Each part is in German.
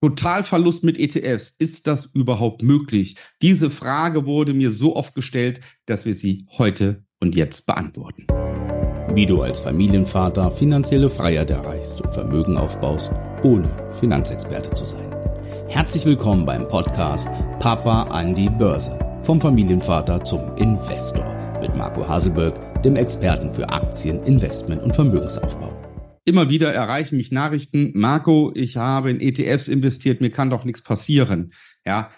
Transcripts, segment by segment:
Totalverlust mit ETFs, ist das überhaupt möglich? Diese Frage wurde mir so oft gestellt, dass wir sie heute und jetzt beantworten. Wie du als Familienvater finanzielle Freiheit erreichst und Vermögen aufbaust, ohne Finanzexperte zu sein. Herzlich willkommen beim Podcast Papa an die Börse. Vom Familienvater zum Investor mit Marco Haselberg, dem Experten für Aktien, Investment und Vermögensaufbau. Immer wieder erreichen mich Nachrichten, Marco, ich habe in ETFs investiert, mir kann doch nichts passieren. Ja,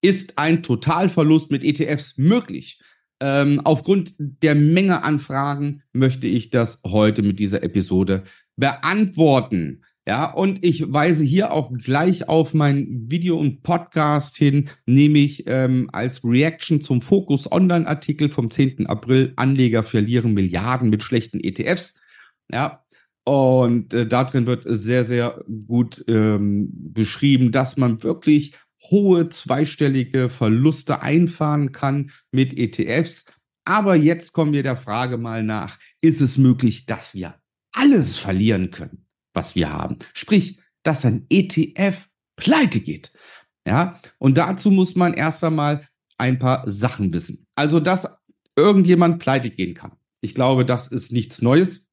ist ein Totalverlust mit ETFs möglich? Ähm, aufgrund der Menge Anfragen möchte ich das heute mit dieser Episode beantworten. Ja, und ich weise hier auch gleich auf mein Video und Podcast hin, nämlich ähm, als Reaction zum Focus Online-Artikel vom 10. April, Anleger verlieren Milliarden mit schlechten ETFs. Ja, und äh, darin wird sehr, sehr gut ähm, beschrieben, dass man wirklich hohe zweistellige Verluste einfahren kann mit ETFs. Aber jetzt kommen wir der Frage mal nach, ist es möglich, dass wir alles verlieren können, was wir haben? Sprich, dass ein ETF pleite geht. Ja, und dazu muss man erst einmal ein paar Sachen wissen. Also, dass irgendjemand pleite gehen kann. Ich glaube, das ist nichts Neues.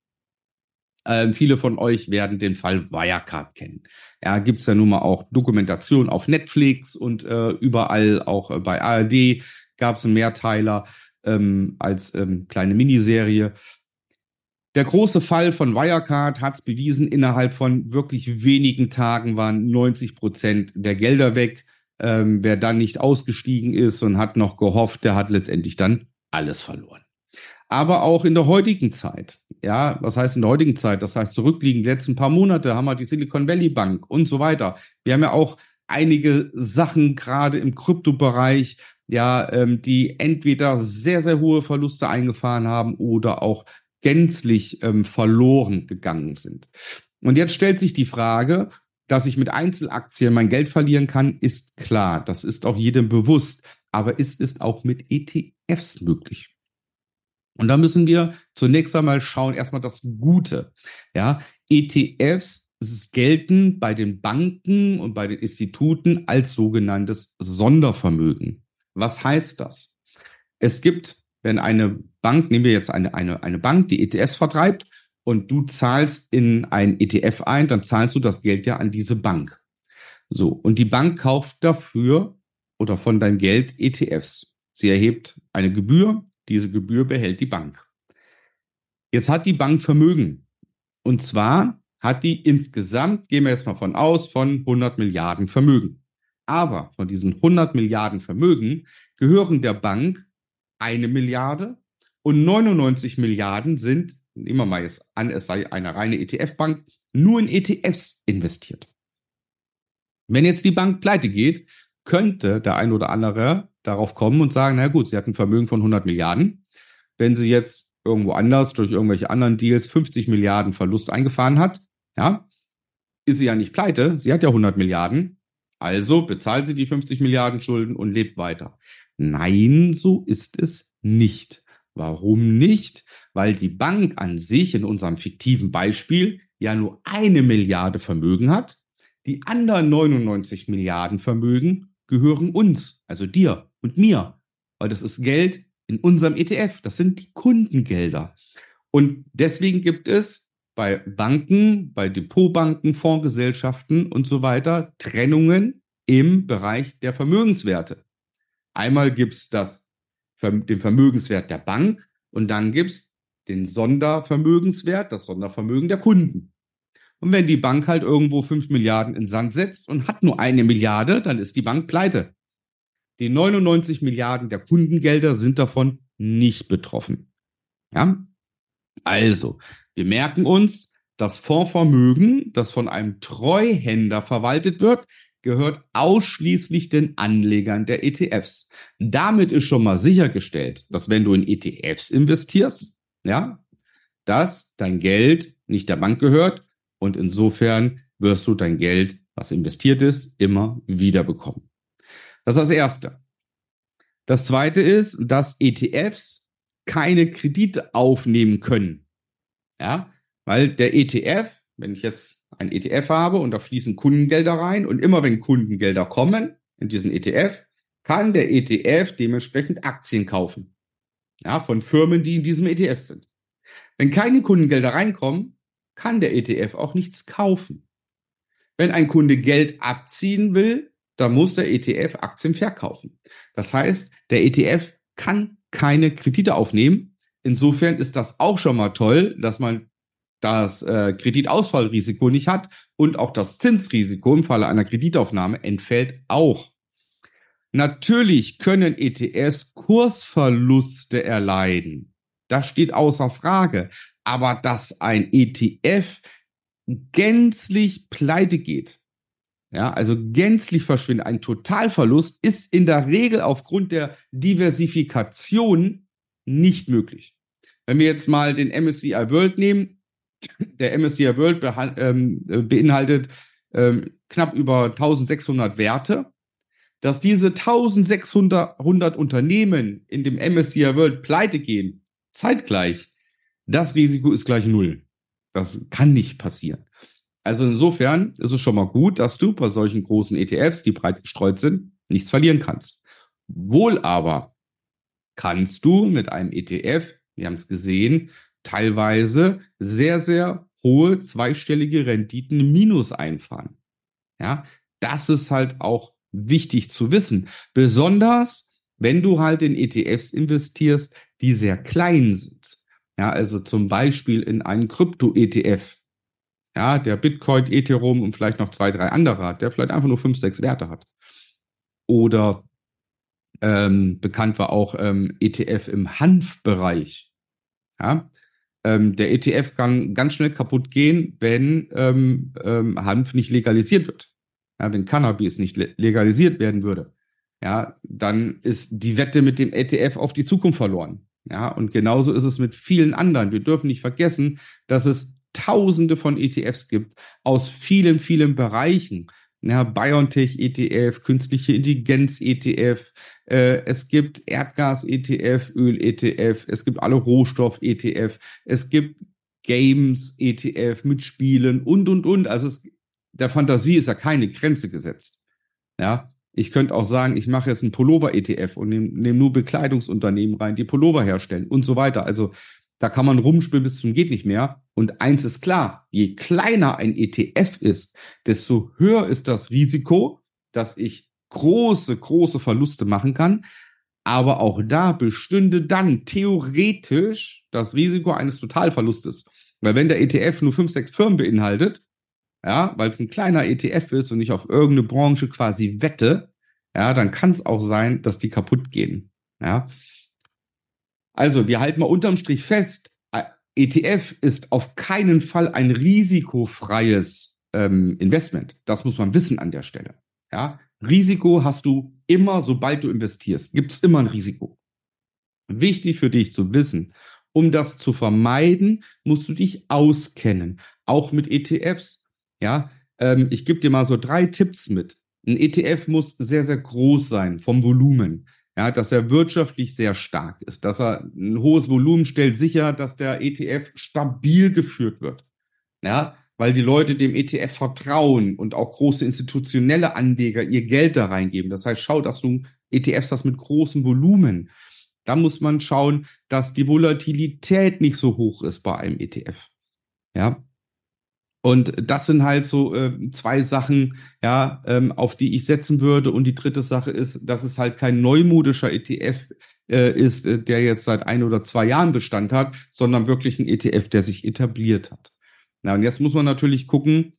Ähm, viele von euch werden den Fall Wirecard kennen. Ja, gibt's ja nun mal auch Dokumentation auf Netflix und äh, überall, auch äh, bei ARD gab's einen Mehrteiler ähm, als ähm, kleine Miniserie. Der große Fall von Wirecard hat's bewiesen, innerhalb von wirklich wenigen Tagen waren 90 Prozent der Gelder weg. Ähm, wer dann nicht ausgestiegen ist und hat noch gehofft, der hat letztendlich dann alles verloren aber auch in der heutigen Zeit. Ja, was heißt in der heutigen Zeit? Das heißt, zurückliegend letzten paar Monate haben wir die Silicon Valley Bank und so weiter. Wir haben ja auch einige Sachen gerade im Kryptobereich, ja, ähm, die entweder sehr, sehr hohe Verluste eingefahren haben oder auch gänzlich ähm, verloren gegangen sind. Und jetzt stellt sich die Frage, dass ich mit Einzelaktien mein Geld verlieren kann, ist klar. Das ist auch jedem bewusst. Aber ist es auch mit ETFs möglich? Und da müssen wir zunächst einmal schauen, erstmal das Gute. Ja, ETFs gelten bei den Banken und bei den Instituten als sogenanntes Sondervermögen. Was heißt das? Es gibt, wenn eine Bank, nehmen wir jetzt eine, eine, eine Bank, die ETFs vertreibt und du zahlst in ein ETF ein, dann zahlst du das Geld ja an diese Bank. So. Und die Bank kauft dafür oder von deinem Geld ETFs. Sie erhebt eine Gebühr, diese Gebühr behält die Bank. Jetzt hat die Bank Vermögen. Und zwar hat die insgesamt, gehen wir jetzt mal von aus, von 100 Milliarden Vermögen. Aber von diesen 100 Milliarden Vermögen gehören der Bank eine Milliarde und 99 Milliarden sind, nehmen wir mal jetzt an, es sei eine reine ETF-Bank, nur in ETFs investiert. Wenn jetzt die Bank pleite geht, könnte der ein oder andere darauf kommen und sagen, na gut, sie hat ein Vermögen von 100 Milliarden. Wenn sie jetzt irgendwo anders durch irgendwelche anderen Deals 50 Milliarden Verlust eingefahren hat, ja, ist sie ja nicht pleite, sie hat ja 100 Milliarden, also bezahlt sie die 50 Milliarden Schulden und lebt weiter. Nein, so ist es nicht. Warum nicht? Weil die Bank an sich in unserem fiktiven Beispiel ja nur eine Milliarde Vermögen hat. Die anderen 99 Milliarden Vermögen gehören uns, also dir und mir, weil das ist Geld in unserem ETF. Das sind die Kundengelder. Und deswegen gibt es bei Banken, bei Depotbanken, Fondsgesellschaften und so weiter Trennungen im Bereich der Vermögenswerte. Einmal gibt es den Vermögenswert der Bank und dann gibt es den Sondervermögenswert, das Sondervermögen der Kunden. Und wenn die Bank halt irgendwo fünf Milliarden in Sand setzt und hat nur eine Milliarde, dann ist die Bank pleite. Die 99 Milliarden der Kundengelder sind davon nicht betroffen. Ja? Also, wir merken uns, das Fondsvermögen, das von einem Treuhänder verwaltet wird, gehört ausschließlich den Anlegern der ETFs. Damit ist schon mal sichergestellt, dass wenn du in ETFs investierst, ja, dass dein Geld nicht der Bank gehört und insofern wirst du dein Geld, was investiert ist, immer wieder bekommen. Das ist das Erste. Das Zweite ist, dass ETFs keine Kredite aufnehmen können. Ja, weil der ETF wenn ich jetzt ein ETF habe und da fließen Kundengelder rein und immer wenn Kundengelder kommen in diesen ETF, kann der ETF dementsprechend Aktien kaufen. Ja, von Firmen, die in diesem ETF sind. Wenn keine Kundengelder reinkommen, kann der ETF auch nichts kaufen. Wenn ein Kunde Geld abziehen will, dann muss der ETF Aktien verkaufen. Das heißt, der ETF kann keine Kredite aufnehmen. Insofern ist das auch schon mal toll, dass man das äh, Kreditausfallrisiko nicht hat und auch das Zinsrisiko im Falle einer Kreditaufnahme entfällt auch. Natürlich können ETFs Kursverluste erleiden. Das steht außer Frage. Aber dass ein ETF gänzlich pleite geht, ja, also gänzlich verschwindet, ein Totalverlust ist in der Regel aufgrund der Diversifikation nicht möglich. Wenn wir jetzt mal den MSCI World nehmen, der MSCI World ähm, beinhaltet ähm, knapp über 1600 Werte. Dass diese 1600 Unternehmen in dem MSCI World pleite gehen, zeitgleich, das Risiko ist gleich null. Das kann nicht passieren. Also insofern ist es schon mal gut, dass du bei solchen großen ETFs, die breit gestreut sind, nichts verlieren kannst. Wohl aber kannst du mit einem ETF, wir haben es gesehen, teilweise sehr, sehr hohe zweistellige Renditen minus einfahren. Ja, das ist halt auch wichtig zu wissen. Besonders, wenn du halt in ETFs investierst, die sehr klein sind. Ja, also zum Beispiel in einen Krypto-ETF. Ja, der Bitcoin, Ethereum und vielleicht noch zwei, drei andere hat, der vielleicht einfach nur fünf, sechs Werte hat. Oder ähm, bekannt war auch ähm, ETF im Hanfbereich. Ja, ähm, der ETF kann ganz schnell kaputt gehen, wenn ähm, ähm, Hanf nicht legalisiert wird. Ja, wenn Cannabis nicht le legalisiert werden würde, ja, dann ist die Wette mit dem ETF auf die Zukunft verloren. Ja, und genauso ist es mit vielen anderen. Wir dürfen nicht vergessen, dass es Tausende von ETFs gibt aus vielen, vielen Bereichen ja, BioNTech-ETF, künstliche Intelligenz-ETF, äh, es gibt Erdgas-ETF, Öl-ETF, es gibt alle Rohstoff-ETF, es gibt Games-ETF mit Spielen und, und, und. Also es, der Fantasie ist ja keine Grenze gesetzt. Ja, ich könnte auch sagen, ich mache jetzt einen Pullover-ETF und nehme nehm nur Bekleidungsunternehmen rein, die Pullover herstellen und so weiter. Also da kann man rumspielen bis zum geht nicht mehr. Und eins ist klar, je kleiner ein ETF ist, desto höher ist das Risiko, dass ich große, große Verluste machen kann. Aber auch da bestünde dann theoretisch das Risiko eines Totalverlustes. Weil wenn der ETF nur fünf, sechs Firmen beinhaltet, ja, weil es ein kleiner ETF ist und ich auf irgendeine Branche quasi wette, ja, dann kann es auch sein, dass die kaputt gehen. Ja. Also, wir halten mal unterm Strich fest, ETF ist auf keinen Fall ein risikofreies ähm, Investment. Das muss man wissen an der Stelle. Ja, Risiko hast du immer, sobald du investierst, gibt es immer ein Risiko. Wichtig für dich zu wissen, um das zu vermeiden, musst du dich auskennen, auch mit ETFs. Ja, ähm, ich gebe dir mal so drei Tipps mit. Ein ETF muss sehr, sehr groß sein vom Volumen ja, dass er wirtschaftlich sehr stark ist, dass er ein hohes Volumen stellt sicher, dass der ETF stabil geführt wird. Ja, weil die Leute dem ETF vertrauen und auch große institutionelle Anleger ihr Geld da reingeben. Das heißt, schau, dass du ETFs hast mit großem Volumen. Da muss man schauen, dass die Volatilität nicht so hoch ist bei einem ETF. Ja, und das sind halt so äh, zwei Sachen, ja, ähm, auf die ich setzen würde. Und die dritte Sache ist, dass es halt kein neumodischer ETF äh, ist, äh, der jetzt seit ein oder zwei Jahren Bestand hat, sondern wirklich ein ETF, der sich etabliert hat. Na, und jetzt muss man natürlich gucken,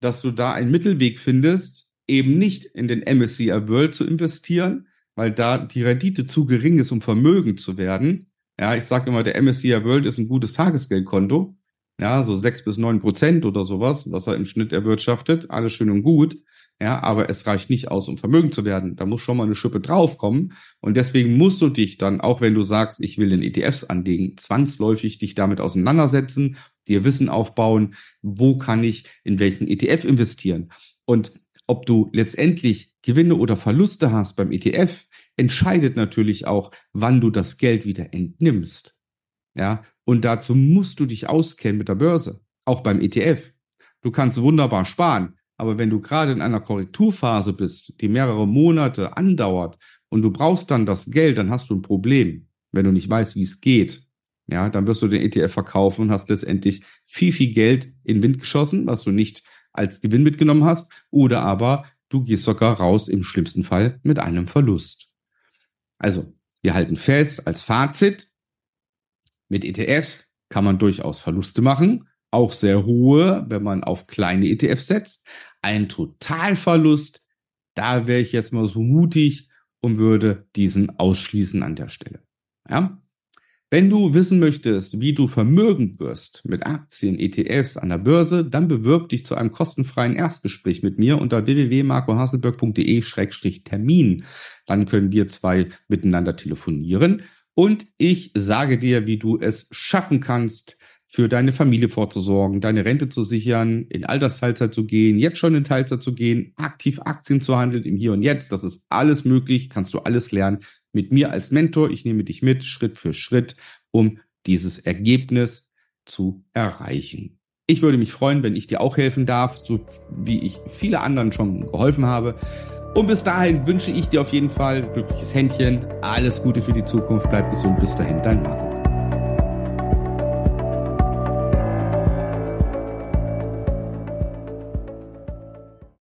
dass du da einen Mittelweg findest, eben nicht in den MSCI World zu investieren, weil da die Rendite zu gering ist, um vermögend zu werden. Ja, ich sage immer, der MSCI World ist ein gutes Tagesgeldkonto ja, so sechs bis neun Prozent oder sowas, was er im Schnitt erwirtschaftet, alles schön und gut. Ja, aber es reicht nicht aus, um Vermögen zu werden. Da muss schon mal eine Schippe draufkommen. Und deswegen musst du dich dann, auch wenn du sagst, ich will in ETFs anlegen, zwangsläufig dich damit auseinandersetzen, dir Wissen aufbauen, wo kann ich in welchen ETF investieren. Und ob du letztendlich Gewinne oder Verluste hast beim ETF, entscheidet natürlich auch, wann du das Geld wieder entnimmst. Ja, und dazu musst du dich auskennen mit der Börse, auch beim ETF. du kannst wunderbar sparen. Aber wenn du gerade in einer Korrekturphase bist, die mehrere Monate andauert und du brauchst dann das Geld, dann hast du ein Problem. Wenn du nicht weißt, wie es geht, ja, dann wirst du den ETF verkaufen und hast letztendlich viel, viel Geld in Wind geschossen, was du nicht als Gewinn mitgenommen hast. Oder aber du gehst sogar raus im schlimmsten Fall mit einem Verlust. Also, wir halten fest als Fazit, mit ETFs kann man durchaus Verluste machen, auch sehr hohe, wenn man auf kleine ETFs setzt. Ein Totalverlust, da wäre ich jetzt mal so mutig und würde diesen ausschließen an der Stelle. Ja? Wenn du wissen möchtest, wie du vermögend wirst mit Aktien, ETFs an der Börse, dann bewirb dich zu einem kostenfreien Erstgespräch mit mir unter www.marcohasselberg.de-termin. Dann können wir zwei miteinander telefonieren und ich sage dir, wie du es schaffen kannst, für deine Familie vorzusorgen, deine Rente zu sichern, in Altersteilzeit zu gehen, jetzt schon in Teilzeit zu gehen, aktiv Aktien zu handeln im Hier und Jetzt. Das ist alles möglich, kannst du alles lernen mit mir als Mentor. Ich nehme dich mit, Schritt für Schritt, um dieses Ergebnis zu erreichen. Ich würde mich freuen, wenn ich dir auch helfen darf, so wie ich viele anderen schon geholfen habe. Und bis dahin wünsche ich dir auf jeden Fall glückliches Händchen, alles Gute für die Zukunft, bleib gesund, bis dahin, dein Marco.